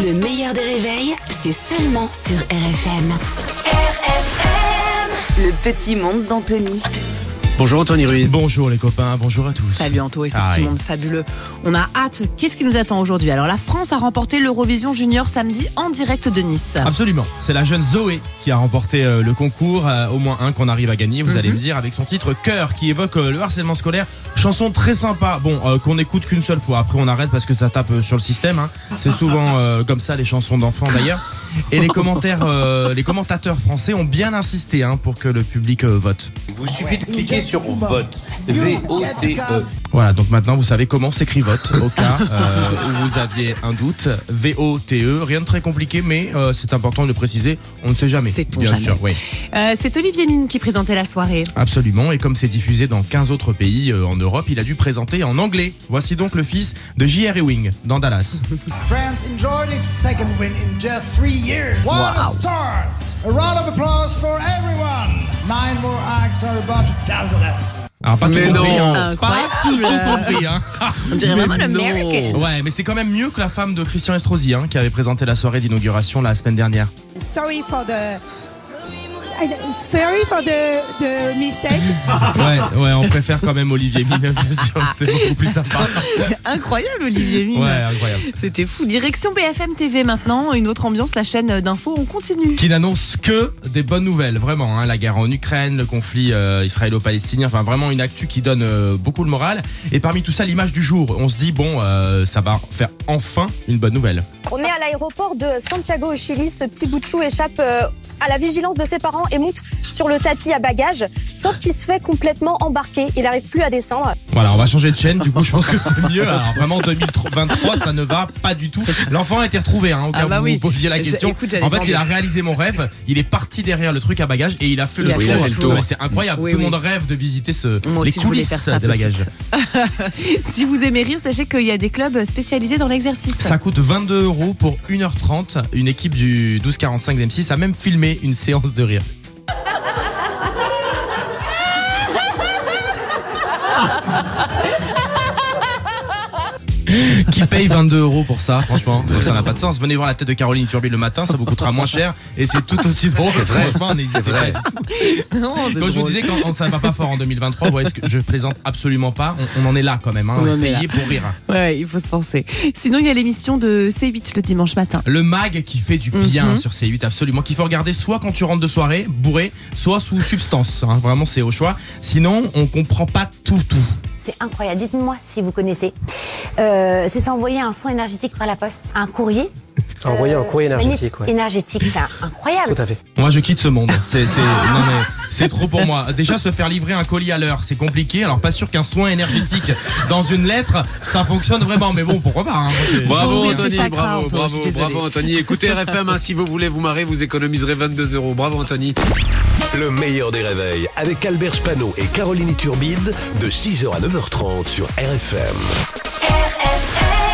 Le meilleur des réveils, c'est seulement sur RFM. RFM Le petit monde d'Anthony. Bonjour Anthony Ruiz. Bonjour les copains, bonjour à tous. Salut Anto et ce Ah petit oui. monde fabuleux. On a hâte. Qu'est-ce qui nous attend aujourd'hui? Alors la France a remporté l'Eurovision Junior samedi en direct de Nice. Absolument, c'est la jeune Zoé qui a remporté euh, le concours, euh, au moins un qu'on arrive à gagner, vous allez Mhm. me dire, avec son titre Cœur qui évoque euh, le harcèlement scolaire. Chanson très sympa, bon, euh, qu'on écoute qu'une seule fois, après on arrête parce que ça tape sur le système, hein. c'est souvent euh, comme ça les chansons d'enfants d'ailleurs. Et les commentaires, euh, les commentateurs français ont bien insisté hein, pour que le public euh, vote. Il vous suffit de cliquer sur vote. V-O-T-E. Voilà, donc maintenant vous savez comment s'écrit vote au cas euh, où vous aviez un doute. V-O-T-E, rien de très compliqué, mais euh, c'est important de le préciser, on ne sait jamais. Sait-on bien jamais. sûr, oui. Euh, c'est Olivier Mine qui présentait la soirée. Absolument, et comme c'est diffusé dans 15 autres pays euh, en Europe, il a dû présenter en anglais. Voici donc le fils de J.R. Ewing dans Dallas. France enjoyed its second win in just three years. What a start! A round of applause for everyone. Nine more acts are about to dazzle us. Alors pas Mais tout compris, non. hein. pas tout, tout compris. Hein. On dirait vraiment le non. American. Ouais, mais c'est quand même mieux que la femme de Christian Estrosi hein, qui avait présenté la soirée d'inauguration la semaine dernière. sorry for the sorry for the the mistake. Ouais, ouais, on préfère quand même Olivier Mine, bien sûr, c'est beaucoup plus sympa. Incroyable Olivier Mine. Ouais, incroyable. C'était fou. Direction BFM TV maintenant, une autre ambiance, la chaîne d'infos, on continue. qui n'annonce que des bonnes nouvelles, vraiment. hein, la guerre en Ukraine, le conflit euh, israélo-palestinien, enfin vraiment une actu qui donne euh, beaucoup le moral. Et parmi tout ça, l'image du jour. On se dit bon, euh, ça va faire enfin une bonne nouvelle. On est à l'aéroport de Santiago au Chili. Ce petit bout de chou échappe euh, à la vigilance de ses parents et monte sur le tapis à bagages. Sauf qu'il se fait complètement embarquer. Il n'arrive plus à descendre. Voilà, on va changer de chaîne. Du coup, je pense que c'est mieux. Alors vraiment, 2023, ça ne va pas du tout. L'enfant a été retrouvé. Hein, au cas Ah bah où oui. vous posiez la Je- question. écoute, en fait, il a réalisé mon rêve. Il est parti derrière le truc à bagages et il a fait Il le a tour. fait le tour. C'est incroyable. Oui, tout le oui. monde rêve de visiter ce, Moi les coulisses des bagages. Si vous aimez rire, sachez qu'il y a des clubs spécialisés dans l'exercice. Ça coûte 22 euros pour 1h30. Une équipe du 1245 d'M6 a même filmé une séance de rire. Qui paye 22 euros pour ça, franchement Ça n'a pas de sens. Venez voir la tête de Caroline Turbi le matin, ça vous coûtera moins cher et c'est tout aussi drôle. C'est vrai. Franchement, n'hésitez C'est vrai. pas. Non, Quand je vous disais quand ça va pas fort en 2023, vous voyez ce que je plaisante absolument pas. On, on en est là quand même, hein, On payé pour rire. Ouais, ouais, il faut se penser. Sinon, il y a l'émission de C8 le dimanche matin. Le mag qui fait du bien Mhm. sur C8, absolument. Qu'il faut regarder soit quand tu rentres de soirée, bourré, soit sous substance. hein. Vraiment, c'est au choix. Sinon, on comprend pas tout, tout. C'est incroyable. Dites-moi si vous connaissez. Euh, c'est s'envoyer un son énergétique par la poste. Un courrier. Envoyer un courrier énergétique, magné- ouais. Énergétique, c'est incroyable. Tout à fait. Moi, je quitte ce monde. C'est, c'est, non mais, c'est trop pour moi. Déjà, se faire livrer un colis à l'heure, c'est compliqué. Alors, pas sûr qu'un soin énergétique dans une lettre, ça fonctionne vraiment. Mais bon, pourquoi pas. hein. Bravo Anthony, bravo, bravo, bravo Anthony. Écoutez RFM, hein, si vous voulez vous marrer, vous économiserez 22 euros. Bravo Anthony. Le meilleur des réveils avec Albert Spano et Caroline Turbide de 6h à 9h30 sur RFM. RFM